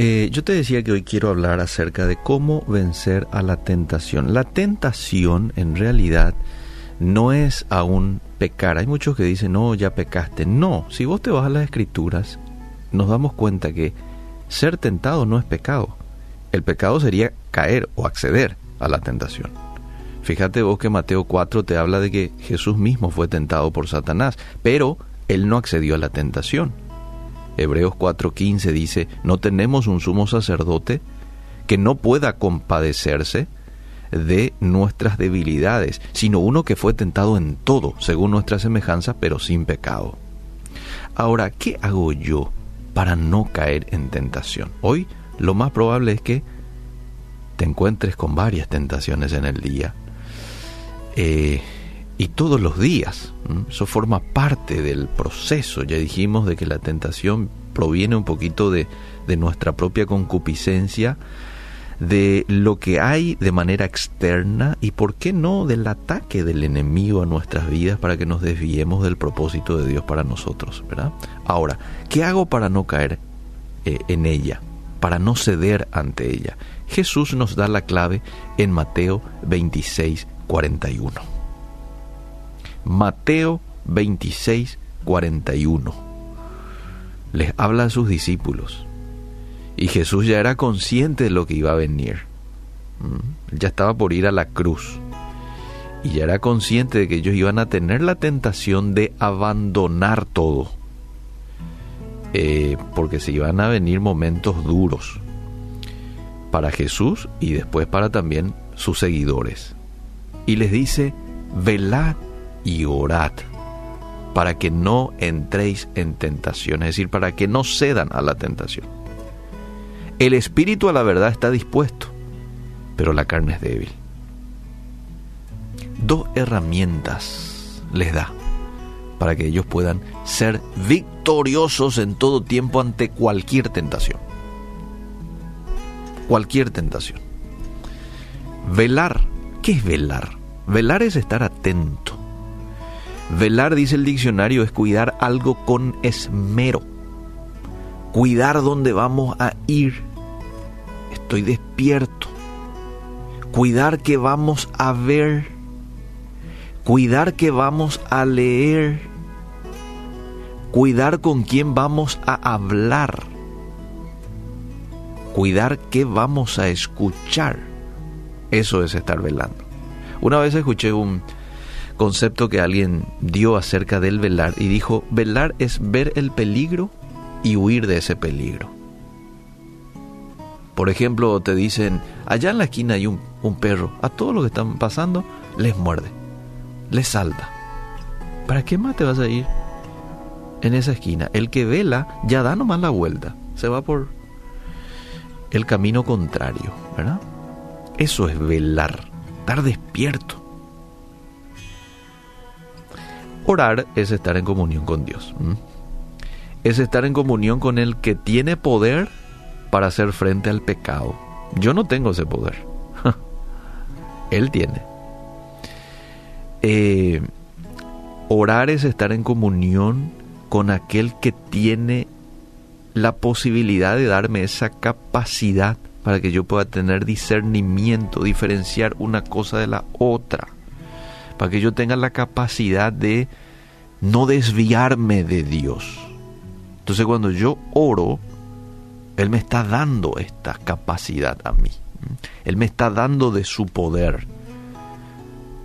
eh, yo te decía que hoy quiero hablar acerca de cómo vencer a la tentación. La tentación en realidad no es aún pecar. Hay muchos que dicen, no, ya pecaste. No, si vos te vas a las escrituras, nos damos cuenta que ser tentado no es pecado. El pecado sería caer o acceder a la tentación. Fíjate vos que Mateo 4 te habla de que Jesús mismo fue tentado por Satanás, pero él no accedió a la tentación. Hebreos 4:15 dice, no tenemos un sumo sacerdote que no pueda compadecerse de nuestras debilidades, sino uno que fue tentado en todo, según nuestra semejanza, pero sin pecado. Ahora, ¿qué hago yo para no caer en tentación? Hoy lo más probable es que te encuentres con varias tentaciones en el día eh, y todos los días. Eso forma parte del proceso. Ya dijimos de que la tentación proviene un poquito de, nuestra propia concupiscencia, de lo que hay de manera externa y, ¿por qué no?, del ataque del enemigo a nuestras vidas para que nos desviemos del propósito de Dios para nosotros, ¿verdad? Ahora, ¿qué hago para no caer eh, en ella? Para no ceder ante ella. Jesús nos da la clave en Mateo 26, 41. Mateo 26, 41. Les habla a sus discípulos. Y Jesús ya era consciente de lo que iba a venir. Mm, ya estaba por ir a la cruz. Y ya era consciente de que ellos iban a tener la tentación de abandonar todo. Eh, porque se iban a venir momentos duros para Jesús y después para también sus seguidores y les dice, velad y orad para que no entréis en tentación, es decir, para que no cedan a la tentación. El espíritu a la verdad está dispuesto, pero la carne es débil. Dos herramientas les da para que ellos puedan ser victoriosos en todo tiempo ante cualquier tentación. Cualquier tentación. Velar. ¿Qué es velar? Velar es estar atento. Velar, dice el diccionario, es cuidar algo con esmero. Cuidar dónde vamos a ir. Estoy despierto. Cuidar que vamos a ver. Cuidar que vamos a leer. Cuidar con quién vamos a hablar. Cuidar qué vamos a escuchar. Eso es estar velando. Una vez escuché un concepto que alguien dio acerca del velar y dijo, velar es ver el peligro y huir de ese peligro. Por ejemplo, te dicen, allá en la esquina hay un, perro, a todos los que están pasando les muerde, les salta. ¿Para qué más te vas a ir en esa esquina? El que vela ya da nomás la vuelta, se va por el camino contrario, ¿verdad? Eso es velar estar despierto. Orar es estar en comunión con Dios. Es estar en comunión con el que tiene poder para hacer frente al pecado. Yo no tengo ese poder. Él tiene. Eh, orar es estar en comunión con aquel que tiene la posibilidad de darme esa capacidad para que yo pueda tener discernimiento, diferenciar una cosa de la otra, para que yo tenga la capacidad de no desviarme de Dios. Entonces cuando yo oro, Él me está dando esta capacidad a mí. Él me está dando de su poder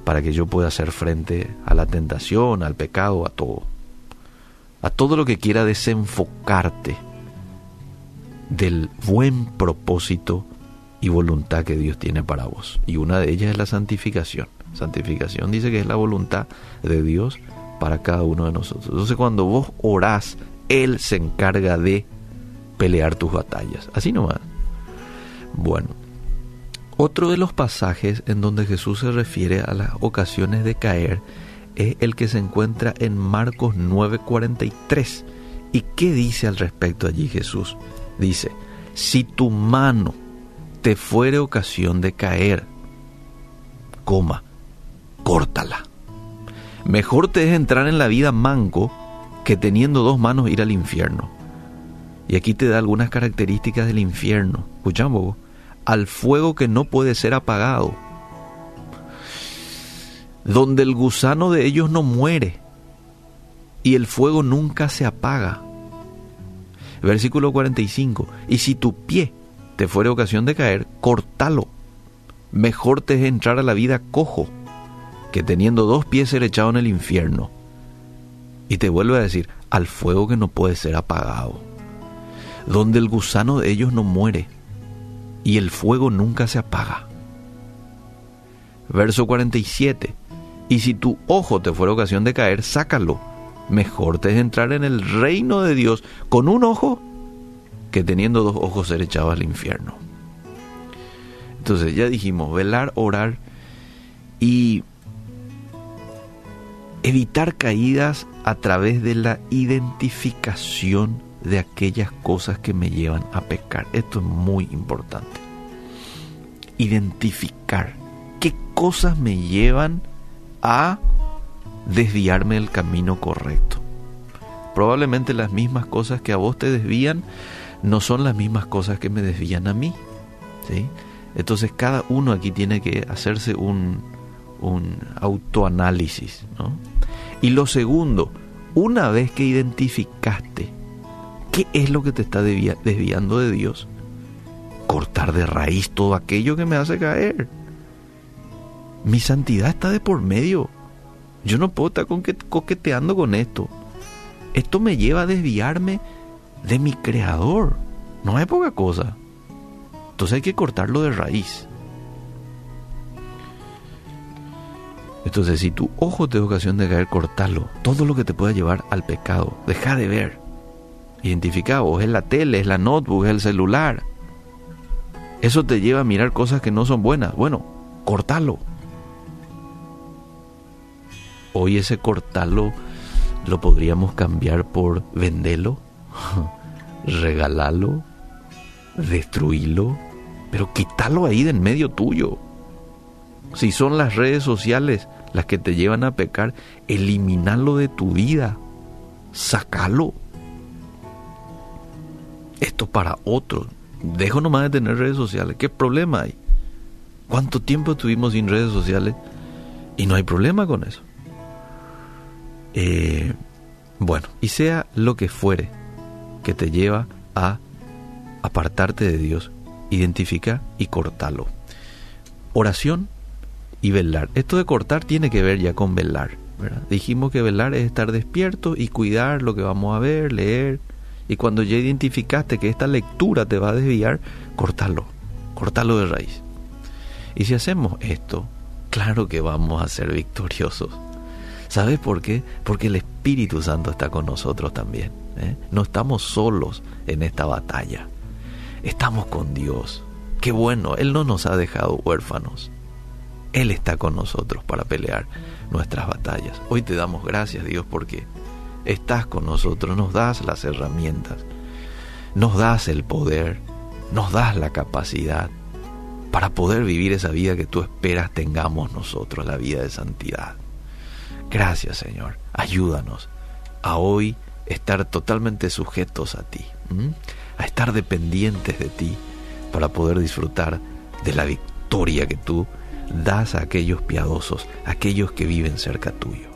para que yo pueda hacer frente a la tentación, al pecado, a todo. A todo lo que quiera desenfocarte del buen propósito y voluntad que Dios tiene para vos. Y una de ellas es la santificación. Santificación dice que es la voluntad de Dios para cada uno de nosotros. Entonces cuando vos orás, Él se encarga de pelear tus batallas. Así nomás. Bueno, otro de los pasajes en donde Jesús se refiere a las ocasiones de caer es el que se encuentra en Marcos 9:43. ¿Y qué dice al respecto allí Jesús? Dice, si tu mano te fuere ocasión de caer, coma, córtala. Mejor te es entrar en la vida manco que teniendo dos manos ir al infierno. Y aquí te da algunas características del infierno. Escuchamos, al fuego que no puede ser apagado, donde el gusano de ellos no muere y el fuego nunca se apaga. Versículo 45. Y si tu pie te fuere ocasión de caer, cortalo. Mejor te es entrar a la vida cojo que teniendo dos pies ser echado en el infierno. Y te vuelve a decir, al fuego que no puede ser apagado, donde el gusano de ellos no muere y el fuego nunca se apaga. Verso 47. Y si tu ojo te fuera ocasión de caer, sácalo. Mejor te es entrar en el reino de Dios con un ojo que teniendo dos ojos ser echado al infierno. Entonces ya dijimos, velar, orar y evitar caídas a través de la identificación de aquellas cosas que me llevan a pecar. Esto es muy importante. Identificar qué cosas me llevan a desviarme del camino correcto. Probablemente las mismas cosas que a vos te desvían no son las mismas cosas que me desvían a mí. ¿sí? Entonces cada uno aquí tiene que hacerse un, un autoanálisis. ¿no? Y lo segundo, una vez que identificaste qué es lo que te está desviando de Dios, cortar de raíz todo aquello que me hace caer. Mi santidad está de por medio. Yo no puedo estar coqueteando con esto. Esto me lleva a desviarme de mi creador. No es poca cosa. Entonces hay que cortarlo de raíz. Entonces, si tu ojo te da ocasión de caer, cortalo. Todo lo que te pueda llevar al pecado. Deja de ver. Identificado. Es la tele, es la notebook, es el celular. Eso te lleva a mirar cosas que no son buenas. Bueno, cortalo. Hoy ese cortalo lo podríamos cambiar por venderlo, regalarlo, destruirlo, pero quítalo ahí de en medio tuyo. Si son las redes sociales las que te llevan a pecar, eliminarlo de tu vida, sacalo. Esto para otros. Dejo nomás de tener redes sociales. ¿Qué problema hay? ¿Cuánto tiempo estuvimos sin redes sociales? Y no hay problema con eso. Eh, bueno, y sea lo que fuere que te lleva a apartarte de Dios, identifica y cortalo. Oración y velar. Esto de cortar tiene que ver ya con velar. Dijimos que velar es estar despierto y cuidar lo que vamos a ver, leer. Y cuando ya identificaste que esta lectura te va a desviar, cortalo, cortalo de raíz. Y si hacemos esto, claro que vamos a ser victoriosos. ¿Sabes por qué? Porque el Espíritu Santo está con nosotros también. ¿eh? No estamos solos en esta batalla. Estamos con Dios. Qué bueno, Él no nos ha dejado huérfanos. Él está con nosotros para pelear nuestras batallas. Hoy te damos gracias, Dios, porque estás con nosotros, nos das las herramientas, nos das el poder, nos das la capacidad para poder vivir esa vida que tú esperas tengamos nosotros, la vida de santidad. Gracias, Señor. Ayúdanos a hoy estar totalmente sujetos a ti, a estar dependientes de ti para poder disfrutar de la victoria que tú das a aquellos piadosos, aquellos que viven cerca tuyo.